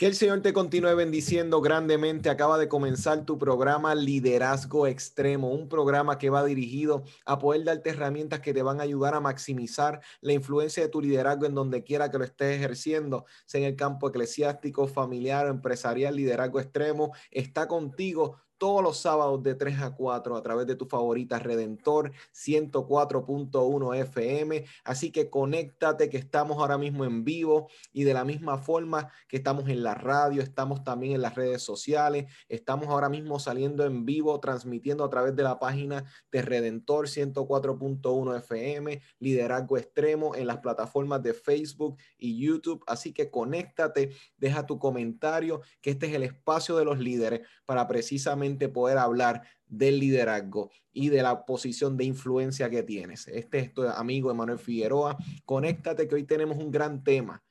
Que el Señor te continúe bendiciendo grandemente. Acaba de comenzar tu programa Liderazgo Extremo, un programa que va dirigido a poder darte herramientas que te van a ayudar a maximizar la influencia de tu liderazgo en donde quiera que lo estés ejerciendo, sea en el campo eclesiástico, familiar o empresarial. Liderazgo Extremo está contigo todos los sábados de 3 a 4 a través de tu favorita Redentor 104.1 FM. Así que conéctate que estamos ahora mismo en vivo y de la misma forma que estamos en la radio, estamos también en las redes sociales, estamos ahora mismo saliendo en vivo, transmitiendo a través de la página de Redentor 104.1 FM, Liderazgo Extremo en las plataformas de Facebook y YouTube. Así que conéctate, deja tu comentario, que este es el espacio de los líderes para precisamente poder hablar del liderazgo y de la posición de influencia que tienes. Este es tu amigo Emanuel Figueroa. Conéctate que hoy tenemos un gran tema.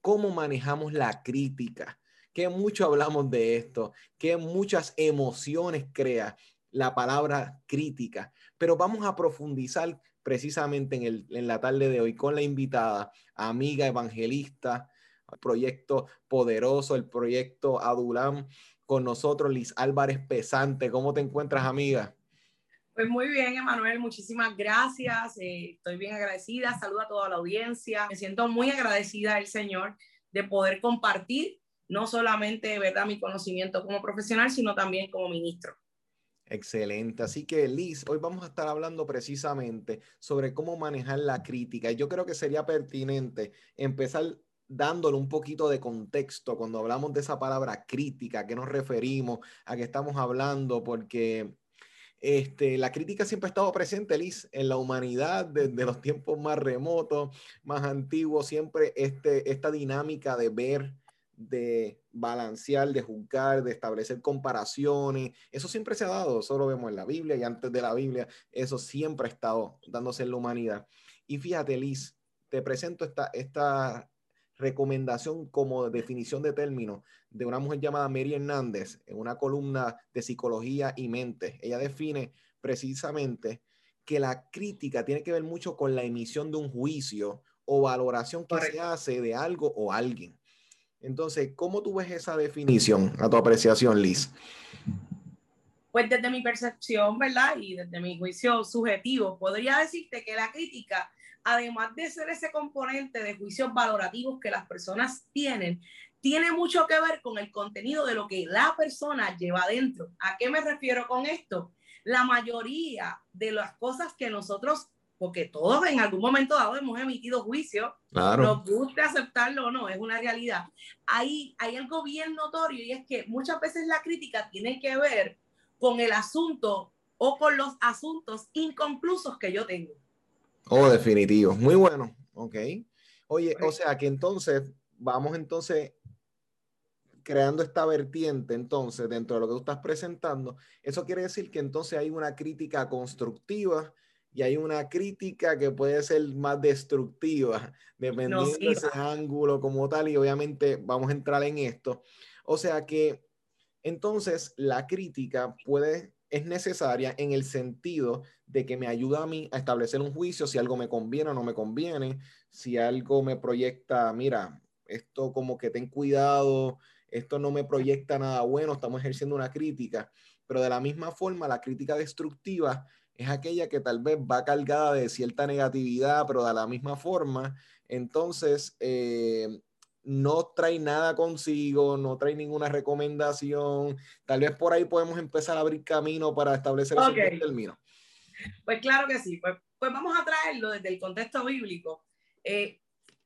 ¿Cómo manejamos la crítica? Que mucho hablamos de esto, que muchas emociones crea la palabra crítica, pero vamos a profundizar precisamente en, el, en la tarde de hoy con la invitada, amiga evangelista, proyecto poderoso, el proyecto Adulam, con nosotros Liz Álvarez Pesante. ¿Cómo te encuentras, amiga? Pues muy bien, Emanuel, muchísimas gracias. Eh, estoy bien agradecida. Saludo a toda la audiencia. Me siento muy agradecida al Señor de poder compartir no solamente ¿verdad? mi conocimiento como profesional, sino también como ministro. Excelente. Así que, Liz, hoy vamos a estar hablando precisamente sobre cómo manejar la crítica. Y yo creo que sería pertinente empezar dándole un poquito de contexto cuando hablamos de esa palabra crítica, a qué nos referimos, a qué estamos hablando, porque este, la crítica siempre ha estado presente, Liz, en la humanidad desde los tiempos más remotos, más antiguos, siempre este, esta dinámica de ver, de balancear, de juzgar, de establecer comparaciones, eso siempre se ha dado, eso lo vemos en la Biblia y antes de la Biblia, eso siempre ha estado dándose en la humanidad. Y fíjate, Liz, te presento esta, esta recomendación como definición de término de una mujer llamada Mary Hernández en una columna de psicología y mente. Ella define precisamente que la crítica tiene que ver mucho con la emisión de un juicio o valoración que se hace de algo o alguien. Entonces, ¿cómo tú ves esa definición a tu apreciación, Liz? Pues desde mi percepción, ¿verdad? Y desde mi juicio subjetivo, podría decirte que la crítica además de ser ese componente de juicios valorativos que las personas tienen, tiene mucho que ver con el contenido de lo que la persona lleva adentro. ¿A qué me refiero con esto? La mayoría de las cosas que nosotros, porque todos en algún momento dado hemos emitido juicios, claro. nos guste aceptarlo o no, es una realidad. Hay, hay algo bien notorio y es que muchas veces la crítica tiene que ver con el asunto o con los asuntos inconclusos que yo tengo. Oh, definitivo. Muy bueno. Ok. Oye, o sea que entonces vamos entonces creando esta vertiente entonces dentro de lo que tú estás presentando. Eso quiere decir que entonces hay una crítica constructiva y hay una crítica que puede ser más destructiva, dependiendo de ese ángulo como tal, y obviamente vamos a entrar en esto. O sea que entonces la crítica puede es necesaria en el sentido de que me ayuda a mí a establecer un juicio si algo me conviene o no me conviene, si algo me proyecta, mira, esto como que ten cuidado, esto no me proyecta nada bueno, estamos ejerciendo una crítica, pero de la misma forma la crítica destructiva es aquella que tal vez va cargada de cierta negatividad, pero de la misma forma, entonces eh, no trae nada consigo, no trae ninguna recomendación. Tal vez por ahí podemos empezar a abrir camino para establecer ese término. Pues claro que sí, pues, pues, vamos a traerlo desde el contexto bíblico. Eh,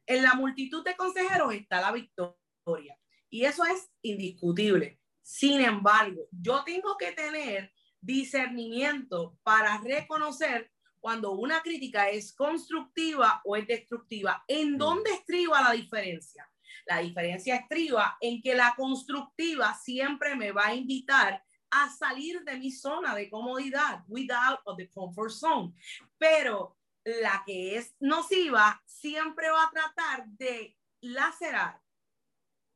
en la multitud de consejeros está la victoria y eso es indiscutible. Sin embargo, yo tengo que tener discernimiento para reconocer cuando una crítica es constructiva o es destructiva. ¿En mm. dónde estriba la diferencia? La diferencia estriba en que la constructiva siempre me va a invitar a salir de mi zona de comodidad, without of the comfort zone. Pero la que es nociva siempre va a tratar de lacerar,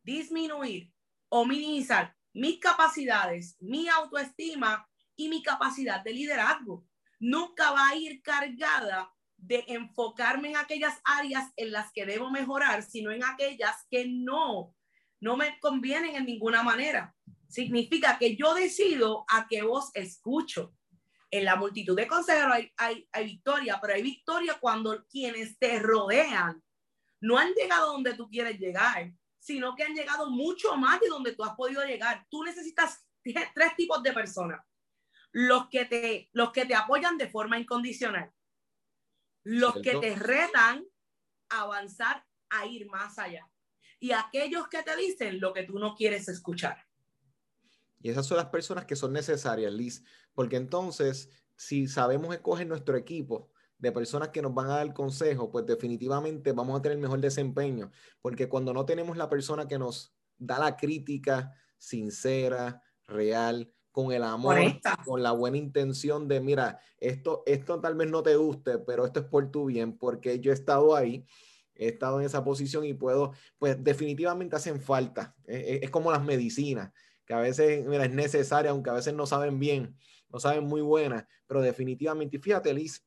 disminuir o minimizar mis capacidades, mi autoestima y mi capacidad de liderazgo. Nunca va a ir cargada de enfocarme en aquellas áreas en las que debo mejorar, sino en aquellas que no, no me convienen en ninguna manera. Significa que yo decido a qué voz escucho. En la multitud de consejeros hay, hay, hay victoria, pero hay victoria cuando quienes te rodean no han llegado donde tú quieres llegar, sino que han llegado mucho más de donde tú has podido llegar. Tú necesitas tres tipos de personas. Los que te, los que te apoyan de forma incondicional, los que te retan a avanzar, a ir más allá. Y aquellos que te dicen lo que tú no quieres escuchar. Y esas son las personas que son necesarias, Liz, porque entonces, si sabemos escoger nuestro equipo de personas que nos van a dar consejo, pues definitivamente vamos a tener mejor desempeño, porque cuando no tenemos la persona que nos da la crítica sincera, real, con el amor, con la buena intención de, mira, esto, esto tal vez no te guste, pero esto es por tu bien, porque yo he estado ahí, he estado en esa posición y puedo, pues definitivamente hacen falta. Es, es como las medicinas, que a veces, mira, es necesaria, aunque a veces no saben bien, no saben muy buenas, pero definitivamente, y fíjate, Liz,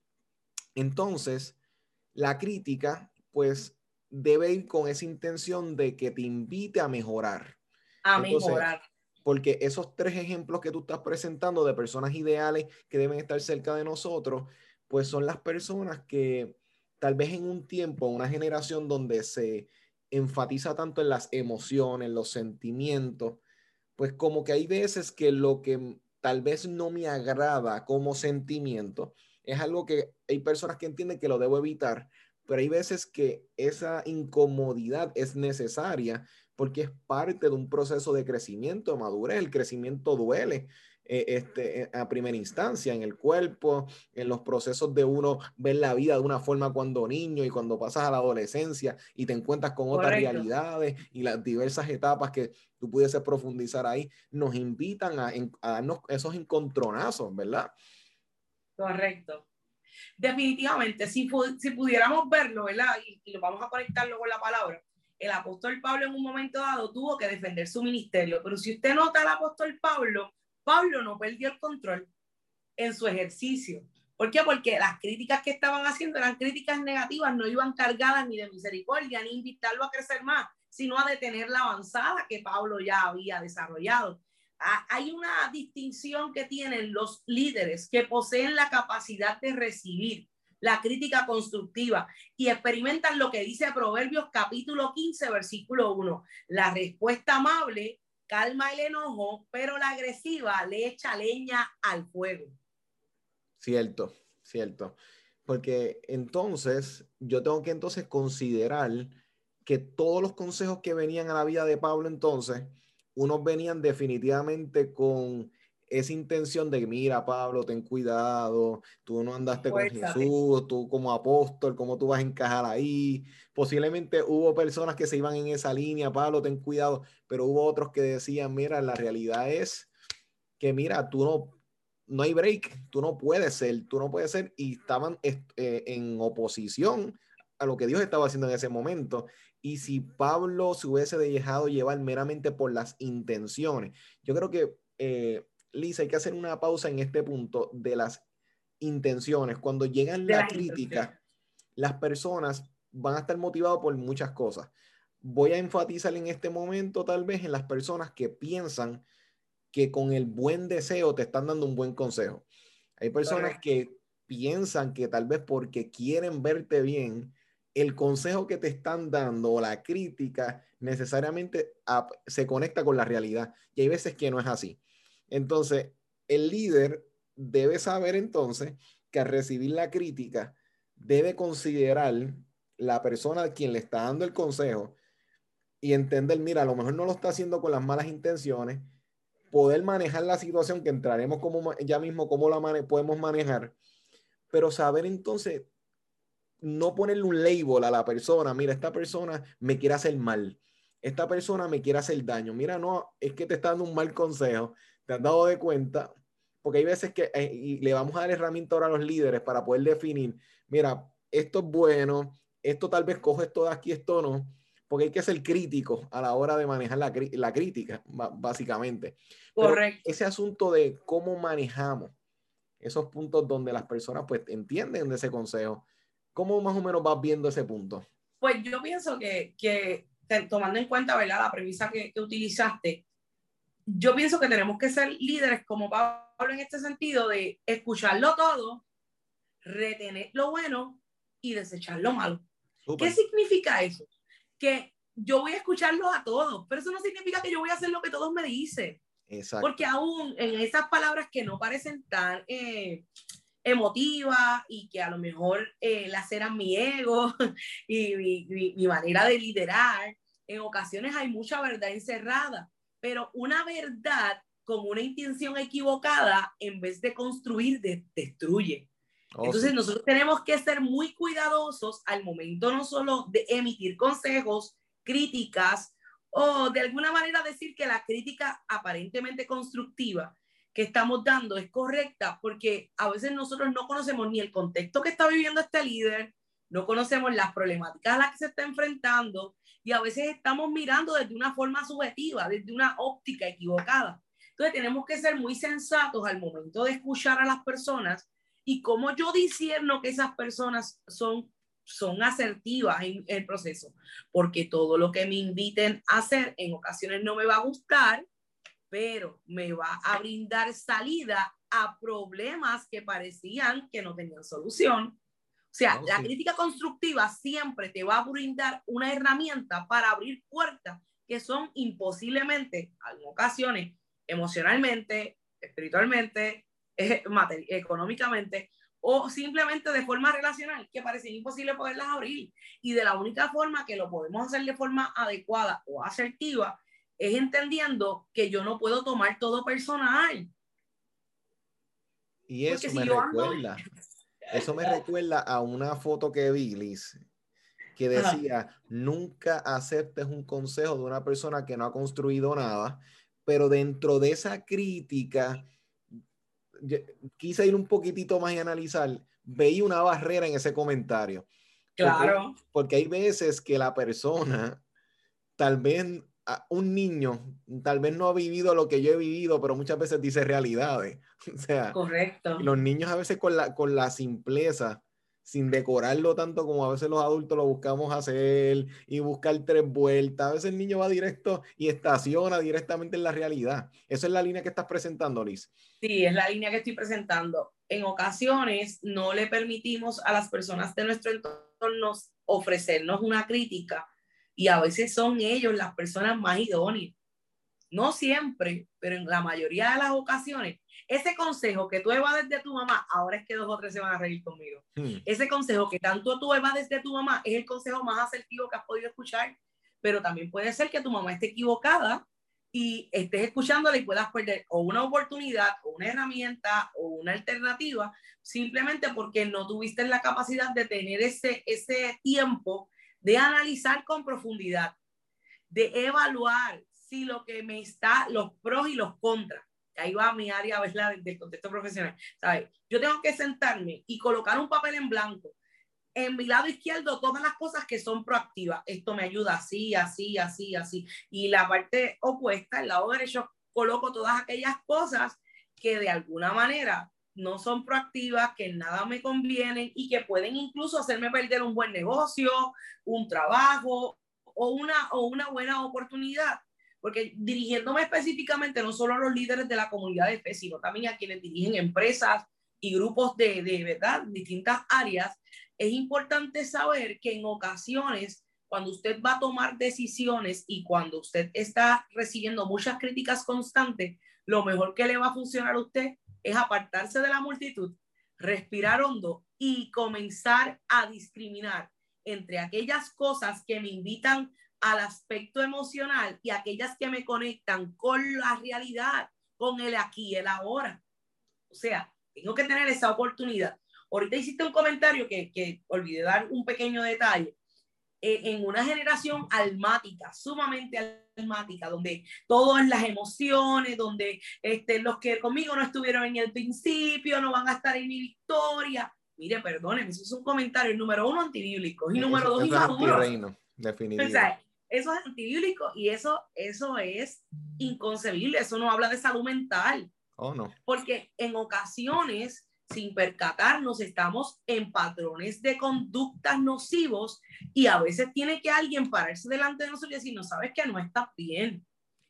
entonces, la crítica, pues, debe ir con esa intención de que te invite a mejorar. A mejorar porque esos tres ejemplos que tú estás presentando de personas ideales que deben estar cerca de nosotros, pues son las personas que tal vez en un tiempo, una generación donde se enfatiza tanto en las emociones, los sentimientos, pues como que hay veces que lo que tal vez no me agrada como sentimiento es algo que hay personas que entienden que lo debo evitar, pero hay veces que esa incomodidad es necesaria porque es parte de un proceso de crecimiento, de madurez. El crecimiento duele eh, este, eh, a primera instancia en el cuerpo, en los procesos de uno ver la vida de una forma cuando niño y cuando pasas a la adolescencia y te encuentras con otras realidades y las diversas etapas que tú pudieses profundizar ahí, nos invitan a, darnos esos encontronazos, ¿verdad? Correcto. Definitivamente, si, si pudiéramos verlo, ¿verdad? Y, y, lo vamos a conectarlo con la palabra el apóstol Pablo en un momento dado tuvo que defender su ministerio, pero si usted nota al apóstol Pablo, Pablo no perdió el control en su ejercicio. ¿Por qué? Porque las críticas que estaban haciendo eran críticas negativas, no iban cargadas ni de misericordia, ni invitarlo a crecer más, sino a detener la avanzada que Pablo ya había desarrollado. Hay una distinción que tienen los líderes que poseen la capacidad de recibir la crítica constructiva y experimentan lo que dice Proverbios capítulo 15, versículo 1. La respuesta amable calma el enojo, pero la agresiva le echa leña al fuego. Cierto, cierto. Porque entonces yo tengo que entonces considerar que todos los consejos que venían a la vida de Pablo entonces, unos venían definitivamente con esa intención de, mira, Pablo, ten cuidado, tú no andaste con Jesús, tú como apóstol, ¿cómo tú vas a encajar ahí? Posiblemente hubo personas que se iban en esa línea, Pablo, ten cuidado, pero hubo otros que decían, mira, la realidad es que, mira, tú no, no hay break, tú no puedes ser, tú no puedes ser, y estaban eh, en oposición a lo que Dios estaba haciendo en ese momento. Y si Pablo se hubiese dejado llevar meramente por las intenciones, yo creo que... Eh, Lisa, hay que hacer una pausa en este punto de las intenciones. Cuando llegan la crítica, las personas van a estar motivadas por muchas cosas. Voy a enfatizar en este momento tal vez en las personas que piensan que con el buen deseo te están dando un buen consejo. Hay personas que piensan que tal vez porque quieren verte bien, el consejo que te están dando o la crítica necesariamente se conecta con la realidad. Y hay veces que no es así. Entonces, el líder debe saber entonces que al recibir la crítica, debe considerar la persona a quien le está dando el consejo y entender, mira, a lo mejor no lo está haciendo con las malas intenciones, poder manejar la situación que entraremos como ya mismo, cómo la podemos manejar, pero saber entonces no ponerle un label a la persona, mira, esta persona me quiere hacer mal, esta persona me quiere hacer daño, mira, no, es que te está dando un mal consejo, te has dado de cuenta, porque hay veces que eh, y le vamos a dar herramientas ahora a los líderes para poder definir, mira, esto es bueno, esto tal vez coge esto de aquí, esto no, porque hay que ser crítico a la hora de manejar la, la crítica, básicamente. Correcto. ese asunto de cómo manejamos esos puntos donde las personas pues entienden de ese consejo, ¿cómo más o menos vas viendo ese punto? Pues yo pienso que, que tomando en cuenta ¿verdad? la premisa que, que utilizaste, yo pienso que tenemos que ser líderes como Pablo en este sentido de escucharlo todo, retener lo bueno y desechar lo malo. ¿Qué significa eso? Que yo voy a escucharlos a todos, pero eso no significa que yo voy a hacer lo que todos me dicen. Exacto. Porque aún en esas palabras que no parecen tan eh, emotivas y que a lo mejor eh, laceran mi ego y mi, mi manera de liderar, en ocasiones hay mucha verdad encerrada, pero una verdad con una intención equivocada, en vez de construir, destruye. Oh, Entonces nosotros tenemos que ser muy cuidadosos al momento no solo de emitir consejos, críticas o de alguna manera decir que la crítica aparentemente constructiva que estamos dando es correcta, porque a veces nosotros no conocemos ni el contexto que está viviendo este líder, no conocemos las problemáticas a las que se está enfrentando y a veces estamos mirando desde una forma subjetiva, desde una óptica equivocada. Entonces tenemos que ser muy sensatos al momento de escuchar a las personas y cómo yo disierno que esas personas son, son asertivas en el proceso, porque todo lo que me inviten a hacer en ocasiones no me va a gustar, pero me va a brindar salida a problemas que parecían que no tenían solución. O sea, la crítica constructiva siempre te va a brindar una herramienta para abrir puertas que son imposiblemente, en ocasiones, emocionalmente, espiritualmente, eh, económicamente o simplemente de forma relacional, que parece imposible poderlas abrir. Y de la única forma que lo podemos hacer de forma adecuada o asertiva es entendiendo que yo no puedo tomar todo personal. Y eso me recuerda, eso me recuerda a una foto que vi, Liz, que decía, nunca aceptes un consejo de una persona que no ha construido nada, pero dentro de esa crítica quise ir un poquitito más y analizar, veía una barrera en ese comentario. Claro. Porque, hay veces que la persona, tal vez un niño, tal vez no ha vivido lo que yo he vivido, pero muchas veces dice realidades. O sea, correcto. Los niños a veces con la, con la simpleza sin decorarlo tanto como a veces los adultos lo buscamos hacer y buscar tres vueltas. A veces el niño va directo y estaciona directamente en la realidad. Esa es la línea que estás presentando, Liz. Sí, es la línea que estoy presentando. En ocasiones no le permitimos a las personas de nuestro entorno ofrecernos una crítica y a veces son ellos las personas más idóneas. No siempre, pero en la mayoría de las ocasiones ese consejo que tú evades de tu mamá, ahora es que dos o tres se van a reír conmigo. Hmm. Ese consejo que tanto tú evades de tu mamá es el consejo más asertivo que has podido escuchar, pero también puede ser que tu mamá esté equivocada y estés escuchándola y puedas perder o una oportunidad o una herramienta o una alternativa simplemente porque no tuviste la capacidad de tener ese, ese tiempo de analizar con profundidad, de evaluar si lo que me está, los pros y los contras ahí va mi área ¿verdad? del contexto profesional, ¿sabes? Yo tengo que sentarme y colocar un papel en blanco. En mi lado izquierdo, todas las cosas que son proactivas. Esto me ayuda así, así, así, así. Y la parte opuesta, el lado derecho, coloco todas aquellas cosas que de alguna manera no son proactivas, que nada me convienen y que pueden incluso hacerme perder un buen negocio, un trabajo o una, o una buena oportunidad. Porque dirigiéndome específicamente no solo a los líderes de la comunidad de fe, sino también a quienes dirigen empresas y grupos de, de verdad, distintas áreas, es importante saber que en ocasiones, cuando usted va a tomar decisiones y cuando usted está recibiendo muchas críticas constantes, lo mejor que le va a funcionar a usted es apartarse de la multitud, respirar hondo y comenzar a discriminar entre aquellas cosas que me invitan al aspecto emocional y aquellas que me conectan con la realidad, con el aquí, el ahora. O sea, tengo que tener esa oportunidad. Ahorita hiciste un comentario que, que olvidé dar un pequeño detalle. En una generación almática, sumamente almática, donde todo es las emociones, donde este, los que conmigo no estuvieron en el principio no van a estar en mi victoria. Mire, perdónenme, eso es un comentario número uno antibíblico y número dos inmaduro. Definitivamente. eso es antibíblico y eso, eso es inconcebible, eso no habla de salud mental. Oh, no. Porque en ocasiones sin percatarnos, estamos en patrones de conductas nocivos y a veces tiene que alguien pararse delante de nosotros y decir, no sabes que no estás bien.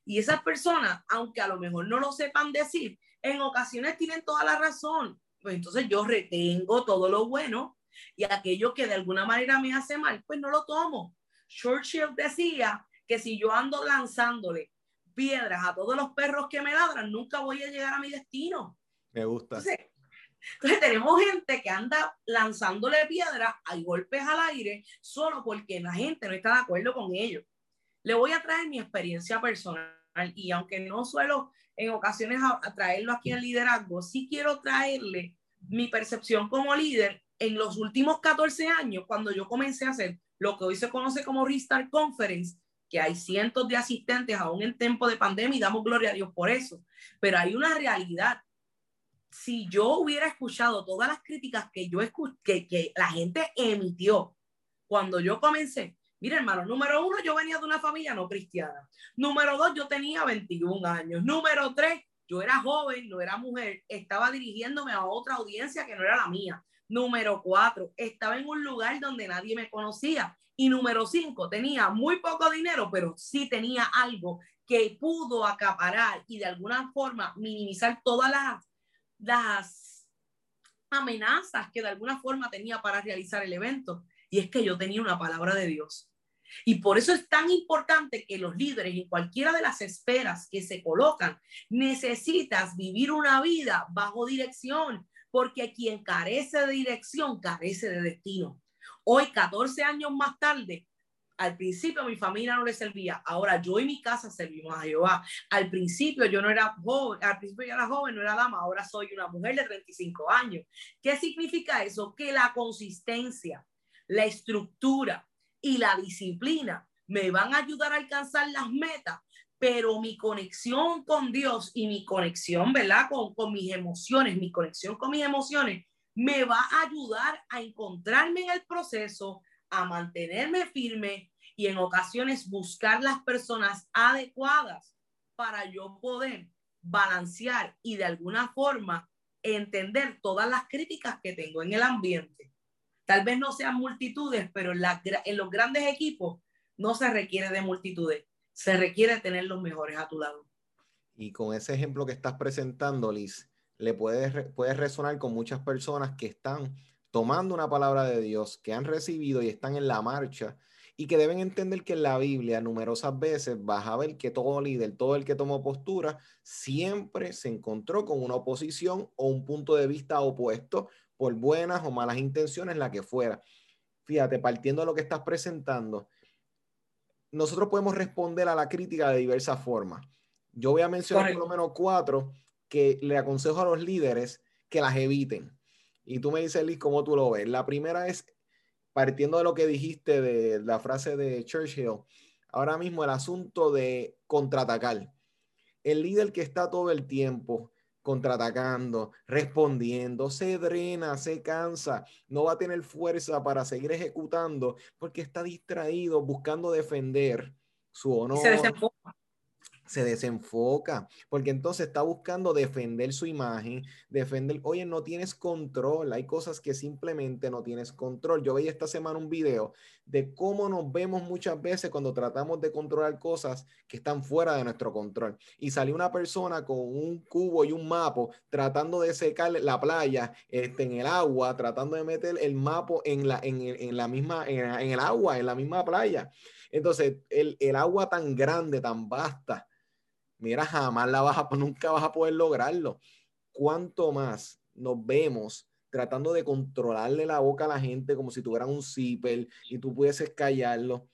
Y esas personas, aunque a lo mejor no lo sepan decir, en ocasiones tienen toda la razón. Pues entonces yo retengo todo lo bueno y aquello que de alguna manera me hace mal, pues no lo tomo. Churchill decía que si yo ando lanzándole piedras a todos los perros que me ladran, nunca voy a llegar a mi destino. Me gusta. Entonces tenemos gente que anda lanzándole piedras, hay golpes al aire, solo porque la gente no está de acuerdo con ellos. Le voy a traer mi experiencia personal y aunque no suelo en ocasiones a, traerlo aquí en liderazgo, sí quiero traerle mi percepción como líder en los últimos 14 años, cuando yo comencé a hacer lo que hoy se conoce como Restart Conference, que hay cientos de asistentes aún en tiempo de pandemia y damos gloria a Dios por eso, pero hay una realidad si yo hubiera escuchado todas las críticas que yo que, que la gente emitió cuando yo comencé, mira hermano, número uno, yo venía de una familia no cristiana. Número dos, yo tenía 21 años. Número tres, yo era joven, no era mujer, estaba dirigiéndome a otra audiencia que no era la mía. Número cuatro, estaba en un lugar donde nadie me conocía. Y número cinco, tenía muy poco dinero, pero sí tenía algo que pudo acaparar y de alguna forma minimizar todas las las amenazas que de alguna forma tenía para realizar el evento. Y es que yo tenía una palabra de Dios. Y por eso es tan importante que los líderes en cualquiera de las esferas que se colocan, necesitas vivir una vida bajo dirección, porque quien carece de dirección carece de destino. Hoy, 14 años más tarde, al principio mi familia no le servía, ahora yo y mi casa servimos a Jehová. Al principio yo no era joven, al principio yo era joven, no era dama, ahora soy una mujer de 35 años. ¿Qué significa eso? Que la consistencia, la estructura y la disciplina me van a ayudar a alcanzar las metas, pero mi conexión con Dios y mi conexión, ¿verdad? Con, con mis emociones, mi conexión con mis emociones me va a ayudar a encontrarme en el proceso, a mantenerme firme y en ocasiones buscar las personas adecuadas para yo poder balancear y de alguna forma entender todas las críticas que tengo en el ambiente. Tal vez no sean multitudes, pero en, los grandes equipos no se requiere de multitudes, se requiere tener los mejores a tu lado. Y con ese ejemplo que estás presentando, Liz, le puedes, puedes resonar con muchas personas que están tomando una palabra de Dios que han recibido y están en la marcha y que deben entender que en la Biblia numerosas veces vas a ver que todo líder, todo el que tomó postura, siempre se encontró con una oposición o un punto de vista opuesto por buenas o malas intenciones, la que fuera. Fíjate, partiendo de lo que estás presentando, nosotros podemos responder a la crítica de diversas formas. Yo voy a mencionar por lo menos cuatro que le aconsejo a los líderes que las eviten. Y tú me dices, Liz, ¿cómo tú lo ves? La primera es, partiendo de lo que dijiste de la frase de Churchill, ahora mismo el asunto de contraatacar. El líder que está todo el tiempo contraatacando, respondiendo, se drena, se cansa, no va a tener fuerza para seguir ejecutando porque está distraído buscando defender su honor, se desenfoca, porque entonces está buscando defender su imagen, defender, oye, no tienes control, hay cosas que simplemente no tienes control. Yo veía esta semana un video de cómo nos vemos muchas veces cuando tratamos de controlar cosas que están fuera de nuestro control. Y salió una persona con un cubo y un mapo tratando de secar la playa este, en el agua, tratando de meter el mapo en la, en, la misma, en, el agua, en la misma playa. Entonces, el, el agua tan grande, tan vasta, mira, jamás la vas a, nunca vas a poder lograrlo. Cuanto más nos vemos tratando de controlarle la boca a la gente como si tuvieran un zipper y tú pudieses callarlo.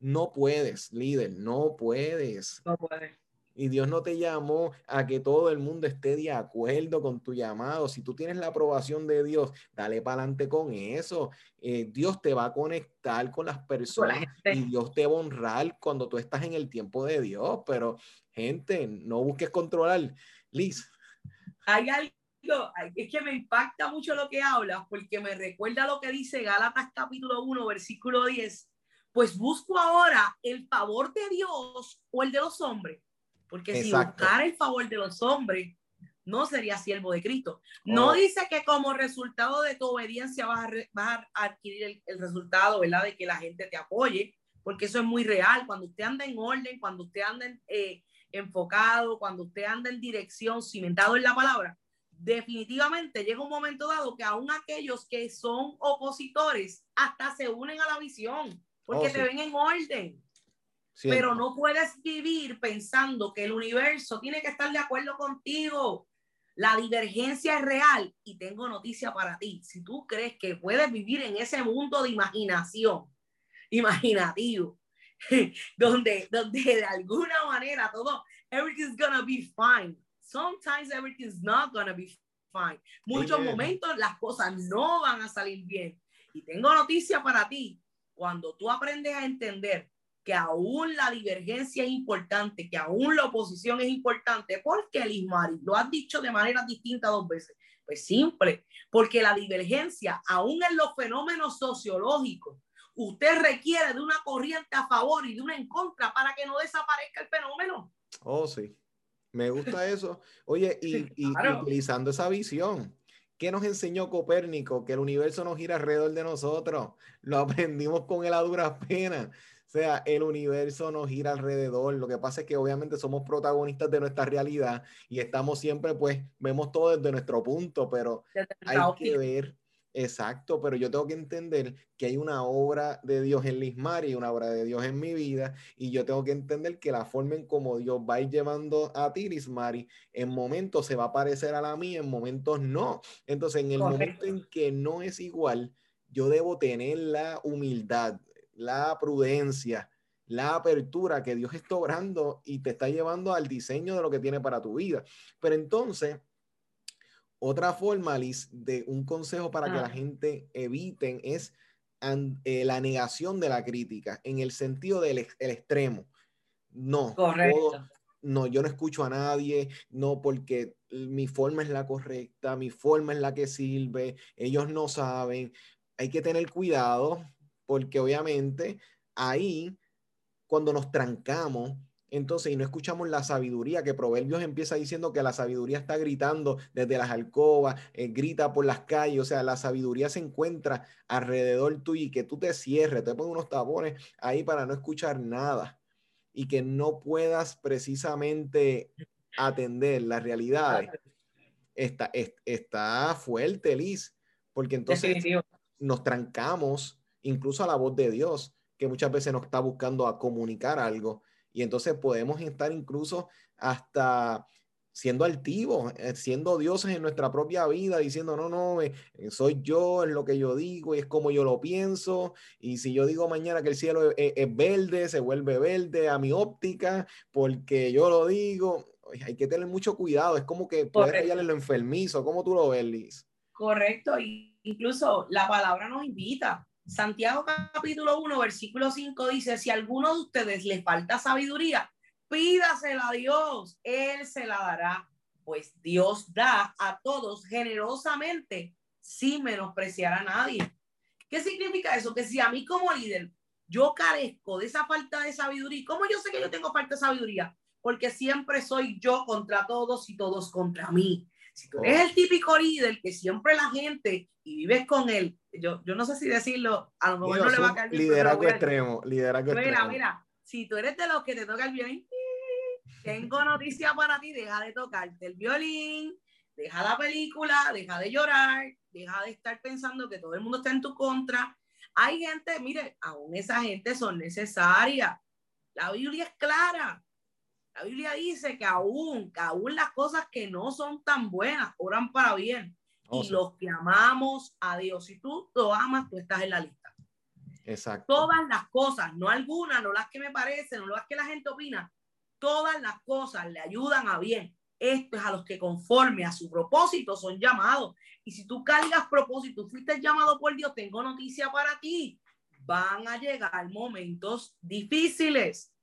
No puedes, líder, no puedes. No puedes. Y Dios no te llamó a que todo el mundo esté de acuerdo con tu llamado. Si tú tienes la aprobación de Dios, dale para adelante con eso. Eh, Dios te va a conectar con las personas y Dios te va a honrar cuando tú estás en el tiempo de Dios. Pero, gente, no busques controlar. Liz. Hay algo, es que me impacta mucho lo que hablas porque me recuerda lo que dice Gálatas capítulo 1, versículo 10. Pues busco ahora el favor de Dios o el de los hombres porque si buscara el favor de los hombres, no sería siervo de Cristo. No oh. dice que como resultado de tu obediencia vas a, adquirir el, resultado, ¿verdad? De que la gente te apoye, porque eso es muy real. Cuando usted anda en orden, cuando usted anda eh, enfocado, cuando usted anda en dirección, cimentado en la palabra, definitivamente llega un momento dado que aún aquellos que son opositores hasta se unen a la visión, porque oh, te ven en orden. Pero no puedes vivir pensando que el universo tiene que estar de acuerdo contigo. La divergencia es real y tengo noticia para ti. Si tú crees que puedes vivir en ese mundo de imaginación, imaginativo, donde, donde de alguna manera todo, everything's gonna be fine. Sometimes everything's not gonna be fine. Muchos momentos las cosas no van a salir bien. Y tengo noticia para ti. Cuando tú aprendes a entender que aún la divergencia es importante, que aún la oposición es importante. ¿Por qué, Lismari? Lo has dicho de manera distinta dos veces. Pues simple, porque la divergencia, aún en los fenómenos sociológicos, usted requiere de una corriente a favor y de una en contra para que no desaparezca el fenómeno. Oh, sí. Me gusta eso. Oye, y, y utilizando esa visión, ¿Qué nos enseñó Copérnico? Que el universo no gira alrededor de nosotros. Lo aprendimos con el a duras penas. O sea, el universo nos gira alrededor. Lo que pasa es que obviamente somos protagonistas de nuestra realidad y estamos siempre, pues, vemos todo desde nuestro punto, pero hay que ver, exacto, pero yo tengo que entender que hay una obra de Dios en Lismar y una obra de Dios en mi vida y yo tengo que entender que la forma en como Dios va a ir llevando a ti, Lismari, en momentos se va a parecer a la mía, en momentos no. Entonces, en el momento en que no es igual, yo debo tener la humildad la prudencia, la apertura que Dios está obrando y te está llevando al diseño de lo que tiene para tu vida. Pero entonces, otra forma, Liz, de un consejo para que la gente eviten es eh, la negación de la crítica en el sentido del extremo. No, correcto. no, yo no escucho a nadie, no porque mi forma es la correcta, mi forma es la que sirve, ellos no saben. Hay que tener cuidado porque obviamente ahí, cuando nos trancamos, entonces, y no escuchamos la sabiduría, que Proverbios empieza diciendo que la sabiduría está gritando desde las alcobas, eh, grita por las calles, o sea, la sabiduría se encuentra alrededor tuyo y que tú te cierres, te pones unos tapones ahí para no escuchar nada y que no puedas precisamente atender las realidades. Está, está fuerte, Liz, porque entonces nos trancamos incluso a la voz de Dios, que muchas veces nos está buscando a comunicar algo. Y entonces podemos estar incluso hasta siendo altivos, eh, siendo dioses en nuestra propia vida, diciendo, no, no, eh, soy yo, es lo que yo digo y es como yo lo pienso. Y si yo digo mañana que el cielo es, verde, se vuelve verde a mi óptica, porque yo lo digo, hay que tener mucho cuidado, es como que puedes hallarle lo enfermizo, ¿cómo tú lo ves, Liz? Correcto, incluso la palabra nos invita Santiago capítulo 1, versículo 5 dice, si alguno de ustedes le falta sabiduría, pídasela a Dios, Él se la dará, pues Dios da a todos generosamente sin menospreciar a nadie. ¿Qué significa eso? Que si a mí como líder yo carezco de esa falta de sabiduría, ¿cómo yo sé que yo tengo falta de sabiduría? Porque siempre soy yo contra todos y todos contra mí. Si tú eres el típico líder que siempre la gente y vives con él, yo, yo no sé si decirlo, a lo mejor no le va a caer bien. Liderazgo extremo, liderazgo mira, extremo. Mira, si tú eres de los que te toca el violín, tengo noticia para ti, deja de tocarte el violín, deja la película, deja de llorar, deja de estar pensando que todo el mundo está en tu contra. Hay gente, mire, aún esa gente son necesarias. La Biblia es clara. La Biblia dice que aún, que aún las cosas que no son tan buenas oran para bien. Oh, y los que amamos a Dios, si tú lo amas, tú estás en la lista. Exacto. Todas las cosas, no algunas, no las que me parecen, no las que la gente opina, todas las cosas le ayudan a bien. Esto es a los que conforme a su propósito son llamados. Y si tú cargas propósito, fuiste llamado por Dios, tengo noticia para ti. Van a llegar momentos difíciles.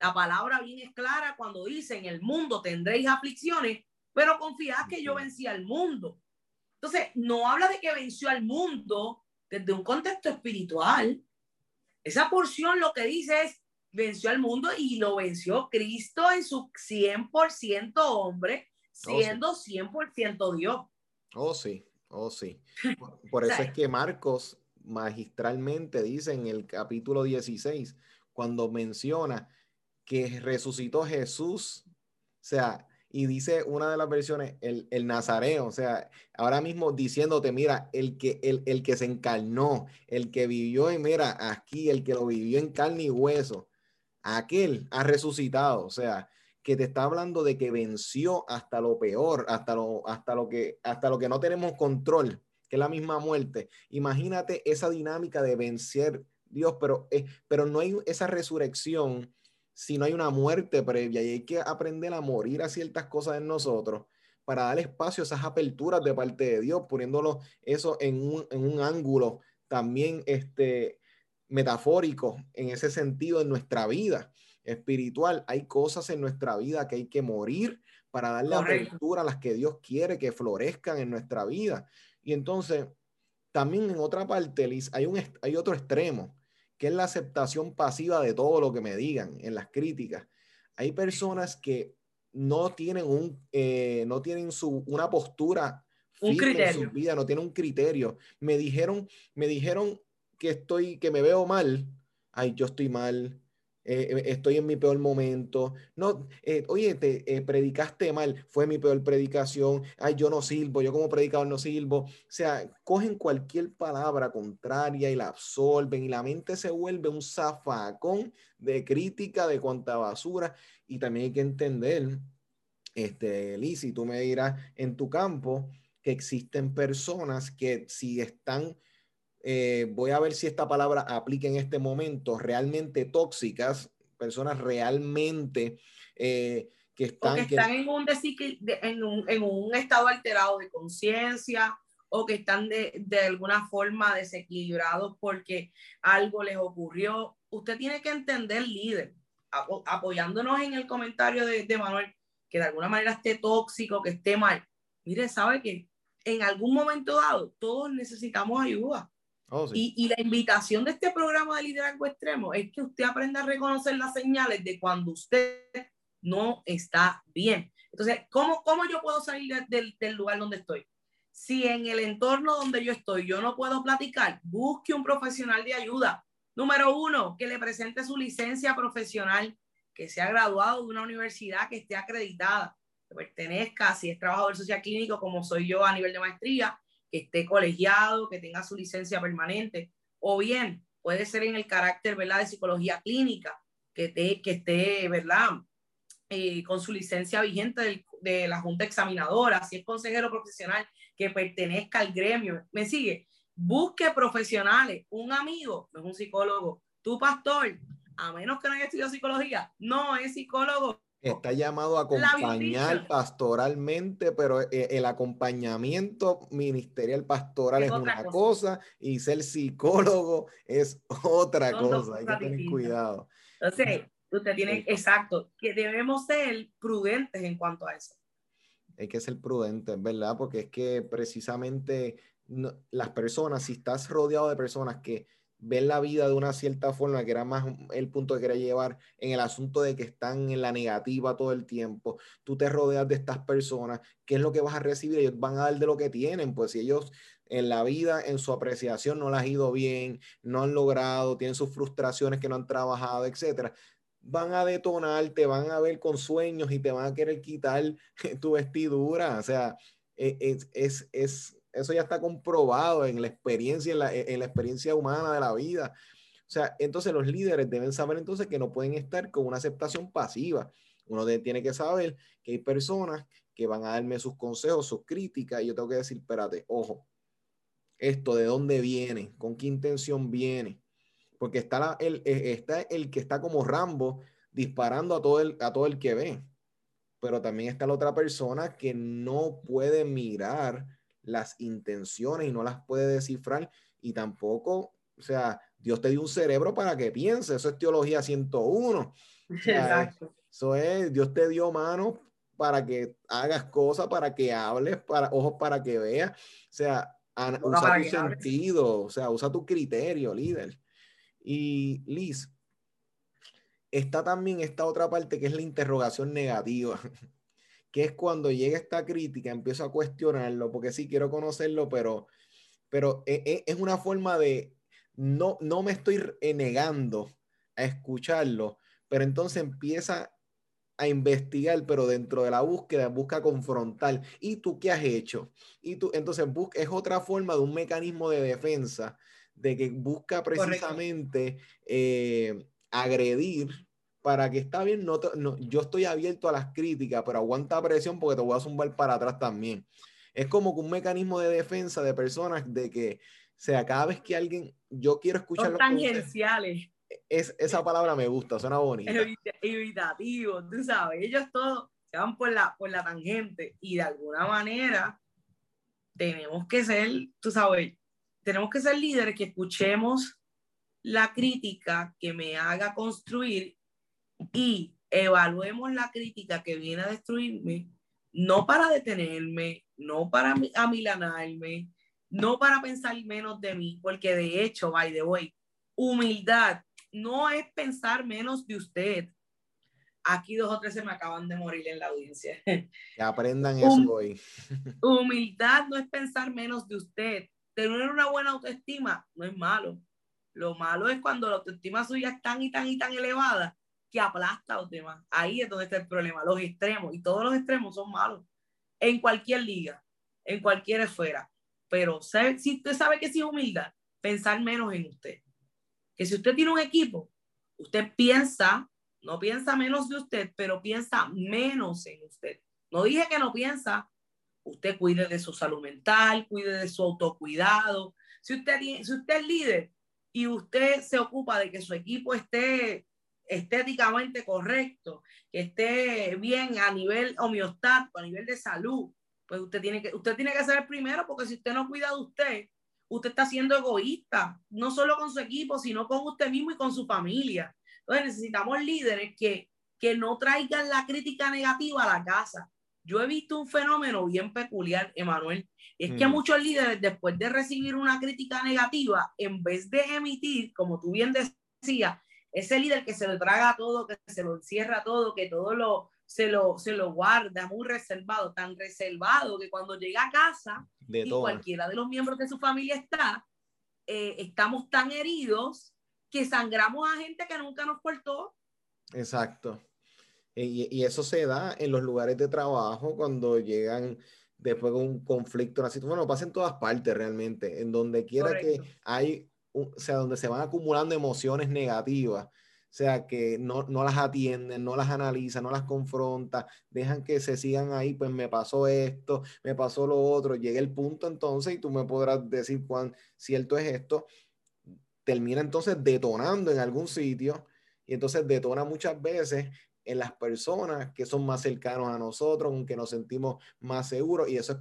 La palabra bien es clara cuando dice, en el mundo tendréis aflicciones, pero confiad que yo vencí al mundo. Entonces, no habla de que venció al mundo desde un contexto espiritual. Esa porción lo que dice es, venció al mundo y lo venció Cristo en su 100% hombre, siendo 100% Dios. Oh, sí, oh, sí. Por, eso es que Marcos magistralmente dice en el capítulo 16, cuando menciona que resucitó Jesús, o sea, y dice una de las versiones, el, el, Nazareo, o sea, ahora mismo diciéndote, mira, el que, el, el que se encarnó, el que vivió, y mira, aquí, el que lo vivió en carne y hueso, aquel ha resucitado, o sea, que te está hablando de que venció hasta lo peor, hasta lo, hasta lo, que, hasta lo que no tenemos control, que es la misma muerte. Imagínate esa dinámica de vencer Dios, pero, eh, pero no hay esa resurrección si no hay una muerte previa y hay que aprender a morir a ciertas cosas en nosotros para dar espacio a esas aperturas de parte de Dios, poniéndolo eso en un, en un ángulo también este, metafórico en ese sentido en nuestra vida espiritual. Hay cosas en nuestra vida que hay que morir para darle apertura a las que Dios quiere que florezcan en nuestra vida. Y entonces, también en otra parte, Liz, hay, un, hay otro extremo, que es la aceptación pasiva de todo lo que me digan en las críticas. Hay personas que no tienen, un, eh, no tienen su, una postura un criterio. en su vida, no tienen un criterio. Me dijeron, me dijeron que estoy, que me veo mal, ay, yo estoy mal, eh, eh, estoy en mi peor momento. No, eh, oye, te predicaste mal, fue mi peor predicación. Ay, yo no sirvo, yo como predicador no sirvo. O sea, cogen cualquier palabra contraria y la absorben y la mente se vuelve un zafacón de crítica de cuanta basura. Y también hay que entender, este, Liz, tú me dirás en tu campo que existen personas que si están eh, voy a ver si esta palabra aplica en este momento, realmente tóxicas, personas realmente eh, que están... están en, un en, un, en, un, estado alterado de conciencia o que están de, de, alguna forma desequilibrados porque algo les ocurrió. Usted tiene que entender, líder, apoyándonos en el comentario de, de Manuel, que de alguna manera esté tóxico, que esté mal. Mire, sabe que en algún momento dado todos necesitamos ayuda Oh, y, la invitación de este programa de liderazgo extremo es que usted aprenda a reconocer las señales de cuando usted no está bien. Entonces, ¿cómo, cómo yo puedo salir del, del lugar donde estoy? Si en el entorno donde yo estoy yo no puedo platicar, busque un profesional de ayuda. Número uno, que le presente su licencia profesional, que sea graduado de una universidad que esté acreditada, que pertenezca, si es trabajador social clínico como soy yo a nivel de maestría, que esté colegiado, que tenga su licencia permanente, o bien puede ser en el carácter, ¿verdad?, de psicología clínica, que, te, que esté, ¿verdad?, eh, con su licencia vigente de la Junta Examinadora, si es consejero profesional, que pertenezca al gremio. ¿Me sigue? Busque profesionales, un amigo, no es un psicólogo, tu pastor, a menos que no haya estudiado psicología, no es psicólogo, Está llamado a acompañar pastoralmente, pero eh, el acompañamiento ministerial pastoral es, una cosa. y ser psicólogo es otra cosa. Hay que tener cuidado. Entonces, usted tiene, exacto, que debemos ser prudentes en cuanto a eso. Hay que ser prudentes, ¿verdad? Porque es que precisamente las personas, si estás rodeado de personas que ver la vida de una cierta forma, que era más el punto que quería llevar en el asunto de que están en la negativa todo el tiempo, tú te rodeas de estas personas, ¿qué es lo que vas a recibir? Ellos van a dar de lo que tienen, pues si ellos en la vida, en su apreciación no les ha ido bien, no han logrado, tienen sus frustraciones que no han trabajado, etcétera, van a detonar, te van a ver con sueños y te van a querer quitar tu vestidura, o sea, e, es, es, es eso ya está comprobado en la experiencia, en la, en la experiencia humana de la vida. O sea, entonces los líderes deben saber entonces que no pueden estar con una aceptación pasiva. Uno tiene que saber que hay personas que van a darme sus consejos, sus críticas, y yo tengo que decir, espérate, ojo, esto de dónde viene, con qué intención viene, porque está, el, eh, está el que está como Rambo disparando a todo el, a todo el que ve. Pero también está la otra persona que no puede mirar las intenciones y no las puede descifrar y tampoco, o sea, Dios te dio un cerebro para que piense, eso es teología 101. Exacto. Eso es, Dios te dio manos para que hagas cosas, para que hables, para ojos para que veas. O sea, usa tu sentido, o sea, usa tu criterio, líder. Y Liz, está también esta otra parte que es la interrogación negativa, que es cuando llega esta crítica, empiezo a cuestionarlo, porque sí quiero conocerlo, pero, pero e, e, es una forma de, no, no me estoy negando a escucharlo, pero entonces empieza a investigar, pero dentro de la búsqueda busca confrontar. ¿Y tú qué has hecho? Y tú, entonces, es otra forma de un mecanismo de defensa, de que busca precisamente eh, agredir para que está bien, no, no, yo estoy abierto a las críticas, pero aguanta presión porque te voy a zumbar para atrás también. Es como que un mecanismo de defensa de personas de que, sea, cada vez que alguien, yo quiero escuchar... Los tangenciales es, esa palabra me gusta, suena bonita. Evitativo, tú sabes, ellos todos se van por la, por la tangente y de alguna manera tenemos que ser, tú sabes, tenemos que ser líderes que escuchemos la crítica que me haga construir y evaluemos la crítica que viene a destruirme, no para detenerme, no para amilanarme, no para pensar menos de mí, porque de hecho, by the way, humildad no es pensar menos de usted. Aquí dos o tres se me acaban de morir en la audiencia. Que aprendan eso hoy. Humildad no es pensar menos de usted. Tener una buena autoestima no es malo. Lo malo es cuando la autoestima suya es tan y tan y tan elevada aplasta los demás. Ahí es donde está el problema, los extremos. Y todos los extremos son malos. En cualquier liga, en cualquier esfera. Pero si usted sabe que es humildad, pensar menos en usted que si usted tiene un equipo, usted piensa, no piensa menos de usted, pero piensa menos en usted. No dije que no piensa, usted cuide de su salud mental, cuide de su autocuidado. Si usted, si usted es líder y usted se ocupa de que su equipo esté estéticamente correcto, que esté bien a nivel homeostático, a nivel de salud, pues usted tiene que, usted tiene que ser el primero, porque si usted no cuida de usted, usted está siendo egoísta, no solo con su equipo, sino con usted mismo y con su familia. Entonces necesitamos líderes que, que no traigan la crítica negativa a la casa. Yo he visto un fenómeno bien peculiar, Emanuel, es que mm. muchos líderes, después de recibir una crítica negativa, en vez de emitir, como tú bien decías, ese líder que se lo traga todo, que se lo encierra todo, que todo lo, se lo, se lo guarda muy reservado, tan reservado que cuando llega a casa y cualquiera de los miembros de su familia está, eh, estamos tan heridos que sangramos a gente que nunca nos cortó. Exacto. Y, y, eso se da en los lugares de trabajo cuando llegan después de un conflicto, una situación, bueno, pasa en todas partes realmente, en donde quiera que hay, o sea, donde se van acumulando emociones negativas. O sea, que no, no, las atienden, no las analizan, no las confronta, dejan que se sigan ahí, pues me pasó esto, me pasó lo otro, llega el punto entonces y tú me podrás decir cuán cierto es esto, termina entonces detonando en algún sitio y entonces detona muchas veces en las personas que son más cercanos a nosotros, con que nos sentimos más seguros y eso es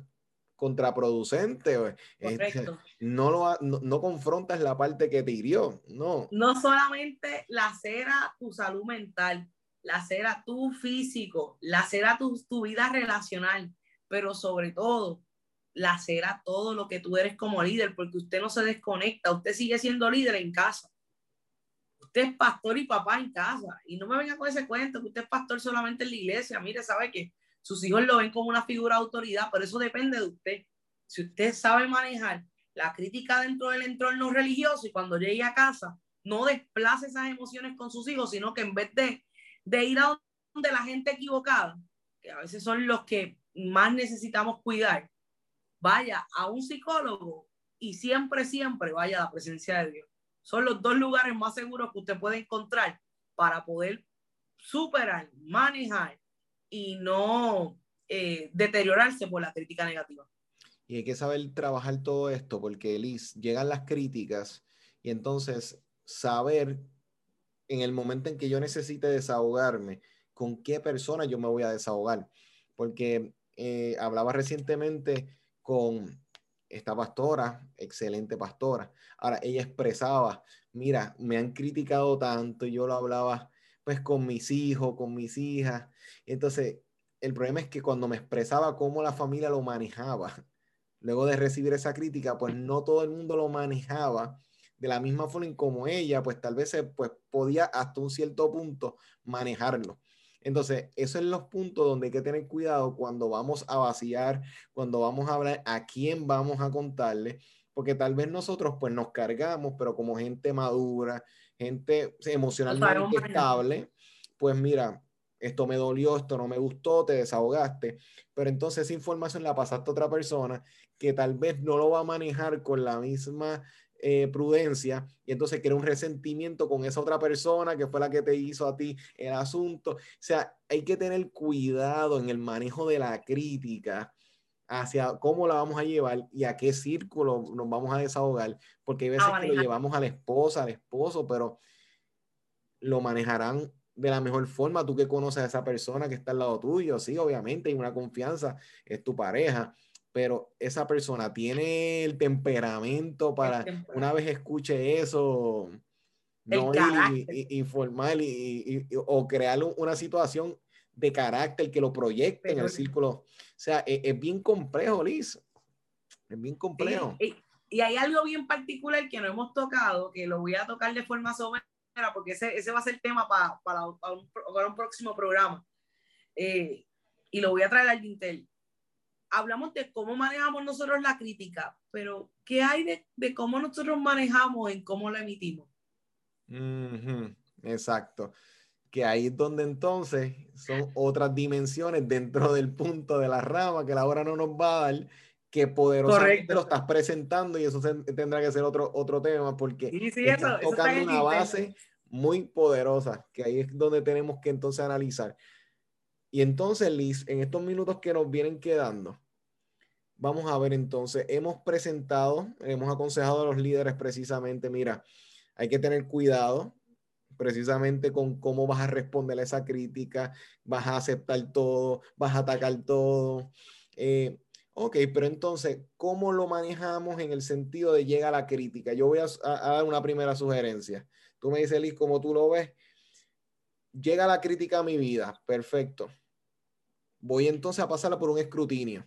contraproducente. Este, no, lo, no, confrontas la parte que te hirió, no. No solamente lacera tu salud mental, lacera tu físico, lacera tu, tu vida relacional, pero sobre todo lacera todo lo que tú eres como líder, porque usted no se desconecta, usted sigue siendo líder en casa. Usted es pastor y papá en casa. Y no me venga con ese cuento que usted es pastor solamente en la iglesia. Mire, sabe que sus hijos lo ven como una figura de autoridad, pero eso depende de usted. Si usted sabe manejar la crítica dentro del entorno religioso y cuando llegue a casa no desplace esas emociones con sus hijos, sino que en vez de, de ir a donde la gente equivocada, que a veces son los que más necesitamos cuidar, vaya a un psicólogo y siempre, siempre vaya a la presencia de Dios. Son los dos lugares más seguros que usted puede encontrar para poder superar, manejar y no eh, deteriorarse por la crítica negativa. Y hay que saber trabajar todo esto porque, Liz, llegan las críticas y entonces saber en el momento en que yo necesite desahogarme, con qué persona yo me voy a desahogar. Porque eh, hablaba recientemente con esta pastora, excelente pastora. Ahora, ella expresaba, mira, me han criticado tanto, yo lo hablaba pues con mis hijos, con mis hijas. Entonces, el problema es que cuando me expresaba cómo la familia lo manejaba, luego de recibir esa crítica, pues no todo el mundo lo manejaba de la misma forma como ella, pues tal vez se, pues, podía hasta un cierto punto manejarlo. Entonces, esos son los puntos donde hay que tener cuidado cuando vamos a vaciar, cuando vamos a hablar, a quién vamos a contarle, porque tal vez nosotros pues nos cargamos, pero como gente madura, gente emocionalmente estable, pues mira, esto me dolió, esto no me gustó, te desahogaste, pero entonces esa información la pasaste a otra persona que tal vez no lo va a manejar con la misma eh, prudencia y entonces crea un resentimiento con esa otra persona que fue la que te hizo a ti el asunto. O sea, hay que tener cuidado en el manejo de la crítica hacia cómo la vamos a llevar y a qué círculo nos vamos a desahogar, porque hay veces que lo llevamos a la esposa, al esposo, pero lo manejarán de la mejor forma. Tú que conoces a esa persona que está al lado tuyo, sí, obviamente hay una confianza, es tu pareja, pero esa persona tiene el temperamento para una vez escuche eso, no informar y, o crear una situación de carácter que lo proyecte en el círculo. O sea, e, es, bien complejo, Liz. Es bien complejo. Y, hay algo bien particular que no hemos tocado, que lo voy a tocar de forma somera, porque ese, ese va a ser el tema para, para, un, para un, próximo programa. Eh, y lo voy a traer al Intel hablamos de cómo manejamos nosotros la crítica, pero ¿qué hay de, de cómo nosotros manejamos en cómo la emitimos? Exacto. Que ahí es donde entonces son otras dimensiones dentro del punto de la rama que la hora no nos va a dar, que poderosamente lo estás presentando y eso tendrá que ser otro, otro tema porque sí, sí, estás tocando una base muy poderosa, que ahí es donde tenemos que entonces analizar. Y entonces, Liz, en estos minutos que nos vienen quedando, vamos a ver entonces, hemos presentado, hemos aconsejado a los líderes precisamente, mira, hay que tener cuidado precisamente con cómo vas a responder a esa crítica, vas a aceptar todo, vas a atacar todo. Eh, ok, pero entonces, ¿cómo lo manejamos en el sentido de llega la crítica? Yo voy a, dar una primera sugerencia. Tú me dices, Liz, ¿cómo tú lo ves? Llega la crítica a mi vida, perfecto voy entonces a pasarla por un escrutinio.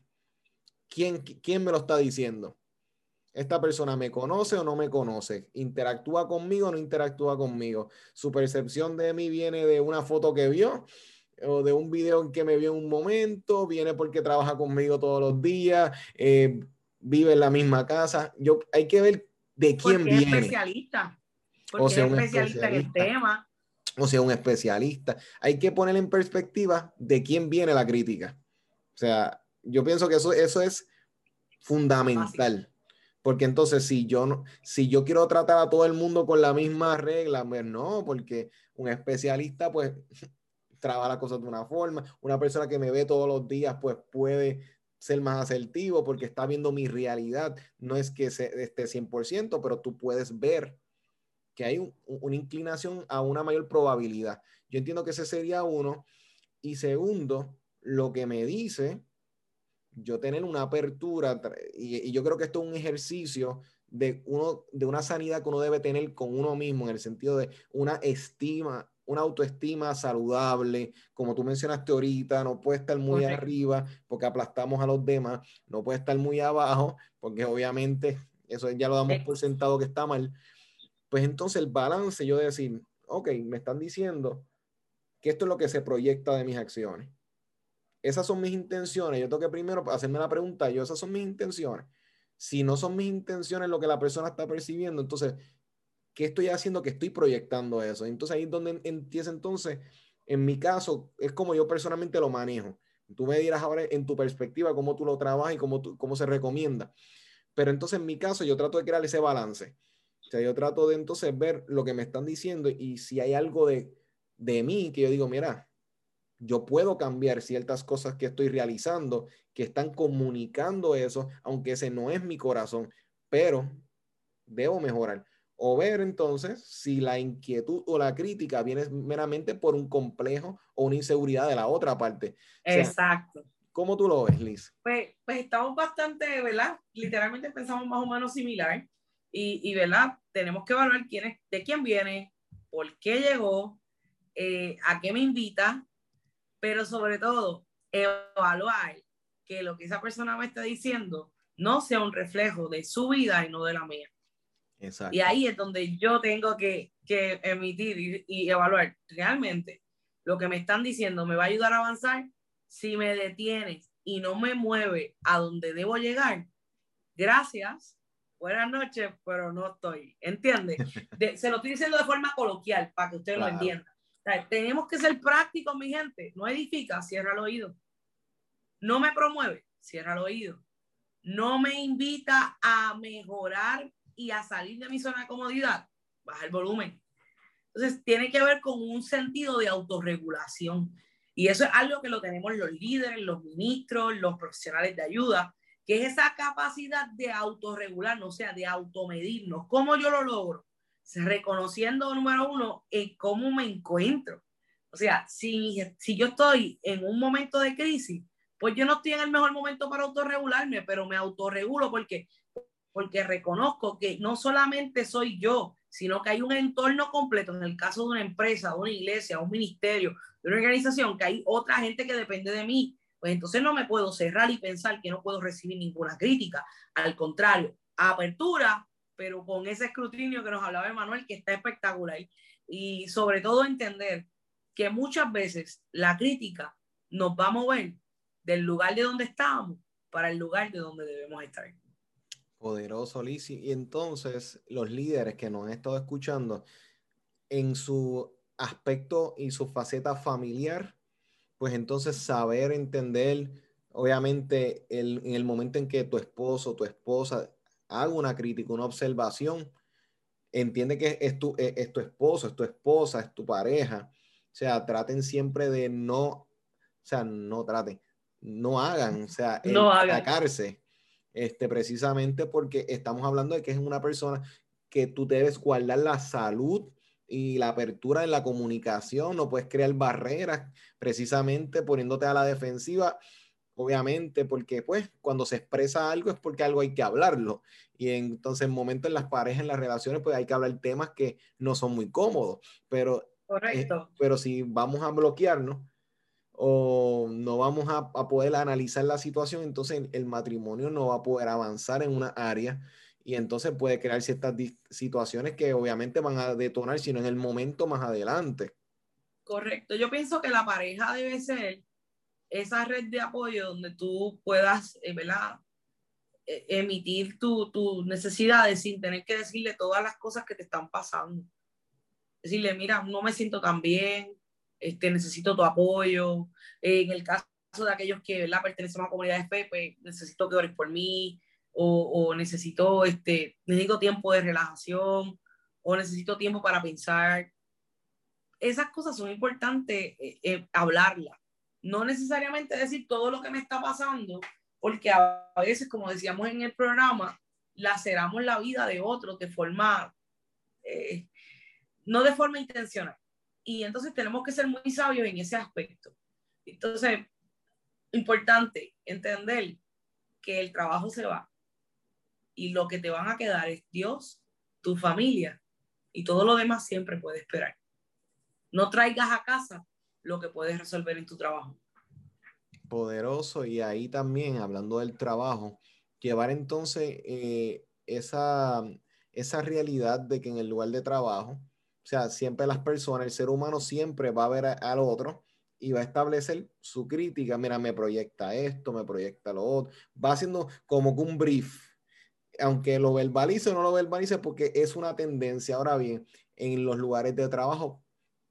¿Quién, ¿Quién me lo está diciendo? ¿Esta persona me conoce o no me conoce? ¿Interactúa conmigo o no interactúa conmigo? ¿Su percepción de mí viene de una foto que vio? o de un video en que me vio en un momento, viene porque trabaja conmigo todos los días, eh, vive en la misma casa. Yo, hay que ver de quién porque viene. Es especialista. o sea, es especialista en el tema o sea, un especialista. Hay que poner en perspectiva de quién viene la crítica. O sea, yo pienso que eso, eso es fundamental. Porque entonces si yo, no, si yo quiero tratar a todo el mundo con la misma regla, pues no, porque un especialista pues trabaja las cosas de una forma. Una persona que me ve todos los días pues puede ser más asertivo porque está viendo mi realidad. No es que se, esté 100%, pero tú puedes ver que hay una inclinación a una mayor probabilidad. Yo entiendo que ese sería uno. Y segundo, lo que me dice, yo tener una apertura, y, yo creo que esto es un ejercicio de, uno, de una sanidad que uno debe tener con uno mismo, en el sentido de una estima, una autoestima saludable, como tú mencionaste ahorita, no puede estar muy arriba porque aplastamos a los demás, no puede estar muy abajo porque obviamente eso ya lo damos por sentado que está mal, pues entonces el balance, yo decir, ok, me están diciendo que esto es lo que se proyecta de mis acciones. Esas son mis intenciones. Yo tengo que primero hacerme la pregunta, yo, esas son mis intenciones. Si no son mis intenciones lo que la persona está percibiendo, entonces, ¿qué estoy haciendo que estoy proyectando eso? Entonces ahí es donde empieza entonces, en mi caso, es como yo personalmente lo manejo. Tú me dirás ahora en tu perspectiva cómo tú lo trabajas y cómo, cómo se recomienda. Pero entonces en mi caso yo trato de crear ese balance o sea, yo trato de entonces ver lo que me están diciendo y si hay algo de, de mí que yo digo, mira, yo puedo cambiar ciertas cosas que estoy realizando, que están comunicando eso, aunque ese no es mi corazón, pero debo mejorar. o ver entonces si la inquietud o la crítica viene meramente por un complejo o una inseguridad de la otra parte. Exacto. ¿Cómo tú lo ves, Liz? Pues, pues estamos bastante, ¿verdad? Literalmente pensamos más o menos similar y, y ¿verdad? Tenemos que evaluar quién es, de quién viene, por qué llegó, eh, a qué me invita, pero sobre todo evaluar que lo que esa persona me está diciendo no sea un reflejo de su vida y no de la mía. Exacto. Y ahí es donde yo tengo que, que emitir y, evaluar realmente lo que me están diciendo me va a ayudar a avanzar. Si me detienes y no me mueve a donde debo llegar, gracias, buenas noches, pero no estoy. ¿Entiendes? se lo estoy diciendo de forma coloquial para que usted lo entienda. Tenemos que ser prácticos, mi gente. No edifica, cierra el oído. No me promueve, cierra el oído. No me invita a mejorar y a salir de mi zona de comodidad, baja el volumen. Entonces, tiene que ver con un sentido de autorregulación. Y eso es algo que lo tenemos los líderes, los ministros, los profesionales de ayuda, que es esa capacidad de autorregularnos, o sea, de automedirnos. ¿Cómo yo lo logro? Reconociendo, número uno, en cómo me encuentro. O sea, si, si yo estoy en un momento de crisis, pues yo no estoy en el mejor momento para autorregularme, pero me autorregulo porque porque reconozco que no solamente soy yo, sino que hay un entorno completo, en el caso de una empresa, de una iglesia, un ministerio, de una organización, que hay otra gente que depende de mí, pues entonces no me puedo cerrar y pensar que no puedo recibir ninguna crítica. Al contrario, apertura, pero con ese escrutinio que nos hablaba Emanuel, que está espectacular. Y sobre todo entender que muchas veces la crítica nos va a mover del lugar de donde estábamos para el lugar de donde debemos estar. Poderoso, Lisi. Y entonces los líderes que nos han estado escuchando en su aspecto y su faceta familiar, pues entonces saber entender, obviamente, el, en el momento en que tu esposo, tu esposa haga una crítica, una observación, entiende que es tu, es tu esposo, es tu esposa, es tu pareja. O sea, traten siempre de no, o sea, no traten, no hagan, o sea, no atacarse este, precisamente porque estamos hablando de que es una persona que tú debes guardar la salud y la apertura en la comunicación, no puedes crear barreras precisamente poniéndote a la defensiva, obviamente, porque pues cuando se expresa algo es porque algo hay que hablarlo. Y entonces en momentos en las parejas, en las relaciones, pues hay que hablar temas que no son muy cómodos, pero, eh, pero si vamos a bloquearnos, o no vamos a, poder analizar la situación, entonces el matrimonio no va a poder avanzar en una área y entonces puede crear ciertas situaciones que obviamente van a detonar, sino en el momento más adelante. Correcto. Yo pienso que la pareja debe ser esa red de apoyo donde tú puedas, eh, ¿verdad? E, emitir tus tu necesidades sin tener que decirle todas las cosas que te están pasando. Decirle, mira, no me siento tan bien, este, necesito tu apoyo. en el caso de aquellos que la pertenecen a una comunidad de fe, pues necesito que ores por mí, o, necesito, este, necesito tiempo de relajación, o necesito tiempo para pensar. Esas cosas son importantes eh, eh, hablarlas. No necesariamente decir todo lo que me está pasando, porque a veces, como decíamos en el programa, laceramos la vida de otros de forma, eh, no de forma intencional y entonces tenemos que ser muy sabios en ese aspecto. Entonces, importante entender que el trabajo se va y lo que te van a quedar es Dios, tu familia y todo lo demás siempre puede esperar. No traigas a casa lo que puedes resolver en tu trabajo. Poderoso y ahí también, hablando del trabajo, llevar entonces eh, esa, esa realidad de que en el lugar de trabajo, o sea, siempre las personas, el ser humano siempre va a ver al otro y va a establecer su crítica. Mira, me proyecta esto, me proyecta lo otro. Va haciendo como que un brief. Aunque lo verbalice o no lo verbalice, porque es una tendencia. Ahora bien, en los lugares de trabajo